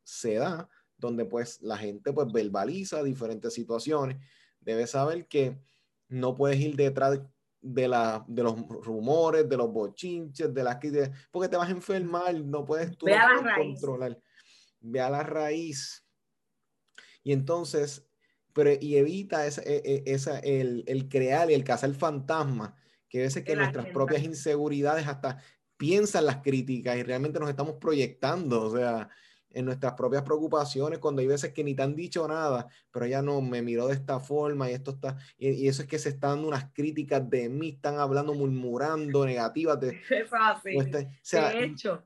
se da, donde pues la gente pues verbaliza diferentes situaciones. Debes saber que no puedes ir detrás de, la, de los rumores, de los bochinches, de las porque te vas a enfermar, no puedes tú controlar. Ve a la raíz. Y entonces, pero y evita esa, e, e, esa, el, el crear y el cazar fantasma, que a veces que nuestras propias inseguridades hasta piensan las críticas y realmente nos estamos proyectando, o sea, en nuestras propias preocupaciones, cuando hay veces que ni te han dicho nada, pero ella no me miró de esta forma y esto está, y, eso es que se están dando unas críticas de mí, están hablando, murmurando, negativas. De, de hecho,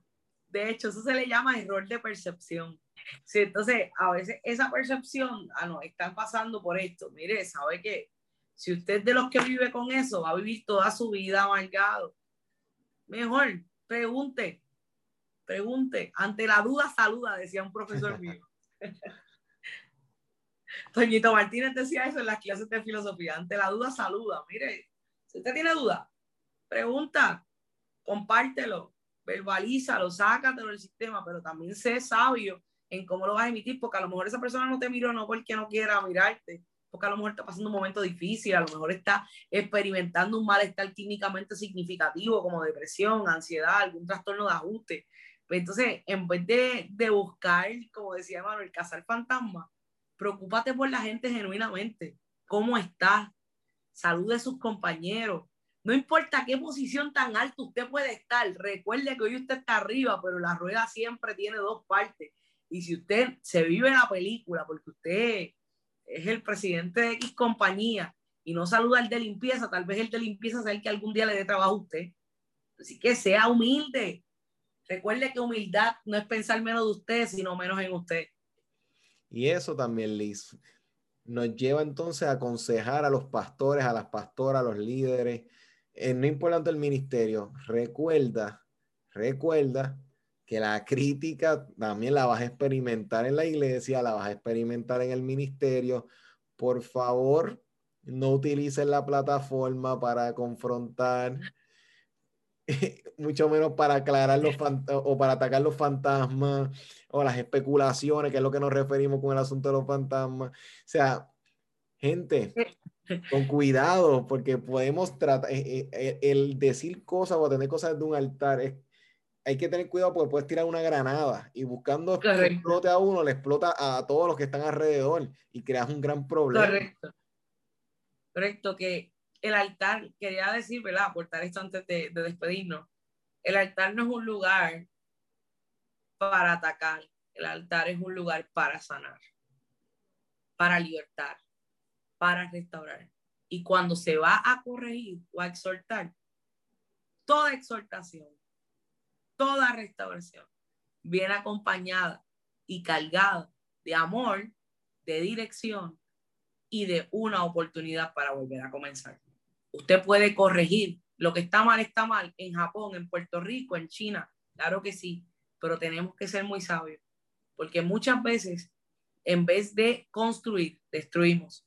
de hecho, eso se le llama error de percepción. Sí, entonces, a veces esa percepción, ah, no, están pasando por esto. Mire, sabe que si usted de los que vive con eso, va a vivir toda su vida amargado. Mejor, pregunte, pregunte. Ante la duda, saluda, decía un profesor mío. Toñito Martínez decía eso en las clases de filosofía. Ante la duda, saluda. Mire, si usted tiene duda, pregunta, compártelo, verbalízalo, sácatelo del sistema, pero también sé sabio en cómo lo vas a emitir, porque a lo mejor esa persona no te miró no porque no quiera mirarte, porque a lo mejor está pasando un momento difícil, a lo mejor está experimentando un malestar químicamente significativo como depresión, ansiedad, algún trastorno de ajuste. Pues entonces, en vez de, buscar, como decía Manuel, cazar fantasmas, preocúpate por la gente genuinamente. ¿Cómo está? Salude a sus compañeros. No importa qué posición tan alta usted puede estar, recuerde que hoy usted está arriba, pero la rueda siempre tiene dos partes. Y si usted se vive la película porque usted es el presidente de X compañía y no saluda al de limpieza, tal vez el de limpieza sea el que algún día le dé trabajo a usted. Así que sea humilde. Recuerde que humildad no es pensar menos de usted, sino menos en usted. Y eso también, Liz, nos lleva entonces a aconsejar a los pastores, a las pastoras, a los líderes, en no importante el ministerio, recuerda, recuerda que la crítica también la vas a experimentar en la iglesia, la vas a experimentar en el ministerio. Por favor, no utilices la plataforma para confrontar, mucho menos para aclarar los o para atacar los fantasmas o las especulaciones, que es lo que nos referimos con el asunto de los fantasmas. O sea, gente, con cuidado, porque podemos tratar, eh, eh, eh, el decir cosas o tener cosas de un altar es hay que tener cuidado porque puedes tirar una granada y buscando que explote a uno, le explota a todos los que están alrededor y creas un gran problema. Correcto. Correcto, que el altar, quería decir, ¿verdad? Aportar esto antes de, de despedirnos. El altar no es un lugar para atacar, el altar es un lugar para sanar, para libertar, para restaurar. Y cuando se va a corregir o a exhortar, toda exhortación toda restauración viene acompañada y cargada de amor, de dirección y de una oportunidad para volver a comenzar. Usted puede corregir lo que está mal, está mal en Japón, en Puerto Rico, en China, claro que sí, pero tenemos que ser muy sabios, porque muchas veces, en vez de construir, destruimos.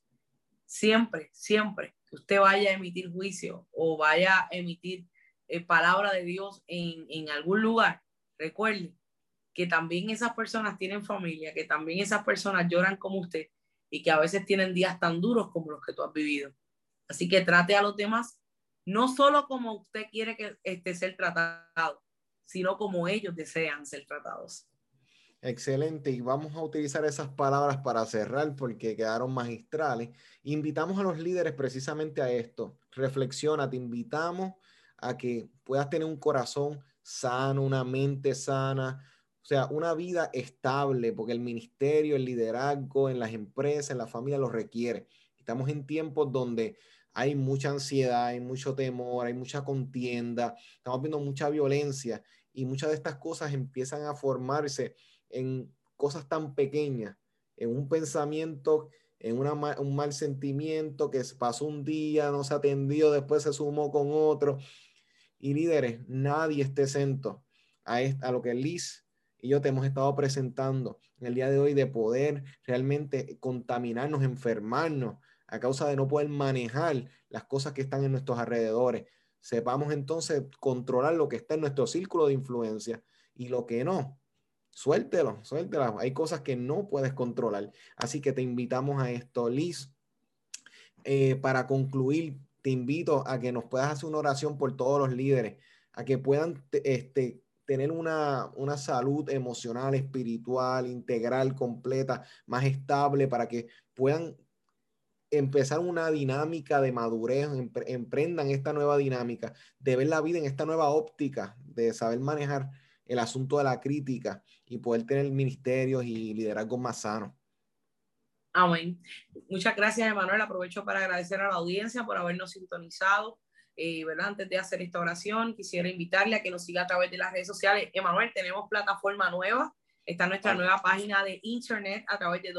Siempre, siempre que usted vaya a emitir juicio o vaya a emitir eh, palabra de Dios en, en algún lugar, recuerde que también esas personas tienen familia, que también esas personas lloran como usted y que a veces tienen días tan duros como los que tú has vivido. Así que trate a los demás no solo como usted quiere que este, ser tratado, sino como ellos desean ser tratados. Excelente, y vamos a utilizar esas palabras para cerrar porque quedaron magistrales. Invitamos a los líderes precisamente a esto. Reflexiona, te invitamos a que puedas tener un corazón sano, una mente sana, o sea, una vida estable, porque el ministerio, el liderazgo en las empresas, en la familia lo requiere. Estamos en tiempos donde hay mucha ansiedad, hay mucho temor, hay mucha contienda, estamos viendo mucha violencia y muchas de estas cosas empiezan a formarse en cosas tan pequeñas, en un pensamiento, en un mal sentimiento que pasó un día, no se atendió, después se sumó con otro. Y líderes, nadie esté exento a, a lo que Liz y yo te hemos estado presentando en el día de hoy de poder realmente contaminarnos, enfermarnos a causa de no poder manejar las cosas que están en nuestros alrededores. Sepamos entonces controlar lo que está en nuestro círculo de influencia y lo que no. Suéltelo, suéltelo. Hay cosas que no puedes controlar. Así que te invitamos a esto, Liz. Eh, para concluir, te invito a que nos puedas hacer una oración por todos los líderes, a que puedan este, tener una, una salud emocional, espiritual, integral, completa, más estable, para que puedan empezar una dinámica de madurez, emprendan esta nueva dinámica, de ver la vida en esta nueva óptica, de saber manejar el asunto de la crítica y poder tener ministerios y liderazgos más sanos. Amén. Muchas gracias, Emanuel. Aprovecho para agradecer a la audiencia por habernos sintonizado. Eh, ¿verdad? Antes de hacer esta oración, quisiera invitarle a que nos siga a través de las redes sociales. Emanuel, tenemos plataforma nueva. Está nuestra nueva página de internet a través de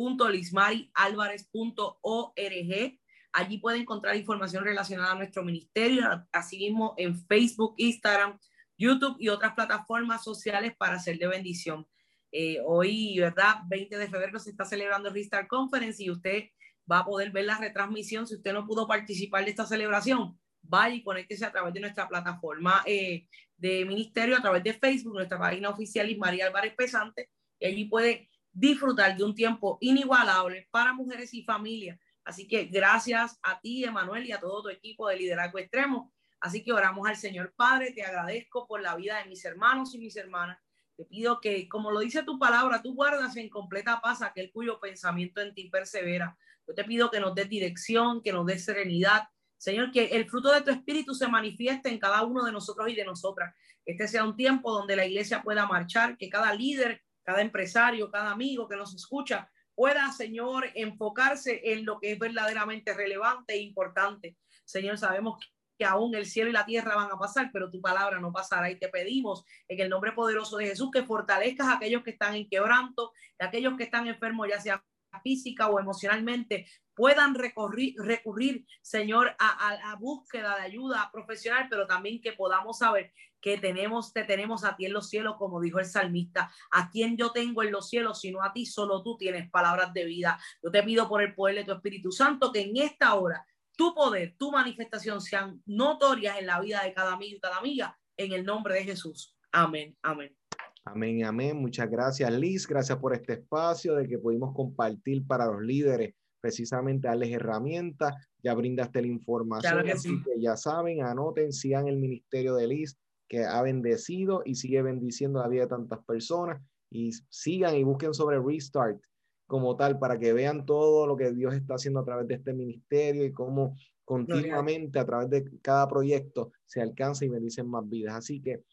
www.lismarialvarez.org. Allí puede encontrar información relacionada a nuestro ministerio, asimismo en Facebook, Instagram, YouTube y otras plataformas sociales para ser de bendición. Eh, hoy, ¿verdad? 20 de febrero se está celebrando el Restart Conference y usted va a poder ver la retransmisión. Si usted no pudo participar de esta celebración, vaya y conéctese a través de nuestra plataforma eh, de ministerio, a través de Facebook, nuestra página oficial y María Álvarez Pesante, y allí puede disfrutar de un tiempo inigualable para mujeres y familias. Así que gracias a ti, Emanuel, y a todo tu equipo de liderazgo extremo. Así que oramos al Señor Padre, te agradezco por la vida de mis hermanos y mis hermanas te pido que, como lo dice tu palabra, tú guardas en completa paz aquel cuyo pensamiento en ti persevera. Yo te pido que nos des dirección, que nos des serenidad. Señor, que el fruto de tu espíritu se manifieste en cada uno de nosotros y de nosotras. Este sea un tiempo donde la iglesia pueda marchar, que cada líder, cada empresario, cada amigo que nos escucha pueda, Señor, enfocarse en lo que es verdaderamente relevante e importante. Señor, sabemos que aún el cielo y la tierra van a pasar, pero tu palabra no pasará. Y te pedimos en el nombre poderoso de Jesús que fortalezcas a aquellos que están en quebranto, a aquellos que están enfermos, ya sea física o emocionalmente, puedan recurrir, recurrir Señor, a, la búsqueda de ayuda profesional, pero también que podamos saber que tenemos, te tenemos a ti en los cielos, como dijo el salmista, a quien yo tengo en los cielos, sino a ti, solo tú tienes palabras de vida. Yo te pido por el poder de tu Espíritu Santo que en esta hora tu poder, tu manifestación sean notorias en la vida de cada amigo y cada amiga, en el nombre de Jesús. Amén, amén. Amén, amén. Muchas gracias, Liz. Gracias por este espacio de que pudimos compartir para los líderes, precisamente darles herramientas. Ya brindaste la información, así que ya saben, anoten, sigan el ministerio de Liz, que ha bendecido y sigue bendiciendo la vida de tantas personas. Y sigan y busquen sobre Restart como tal, para que vean todo lo que Dios está haciendo a través de este ministerio y cómo continuamente a través de cada proyecto se alcanza y bendicen más vidas. Así que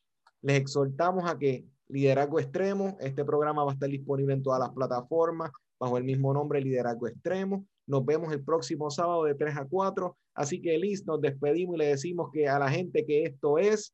les exhortamos a que Liderazgo Extremo, este programa va a estar disponible en todas las plataformas bajo el mismo nombre, Liderazgo Extremo. Nos vemos el próximo sábado de 3 a 4. Así que Liz, nos despedimos y le decimos que a la gente que esto es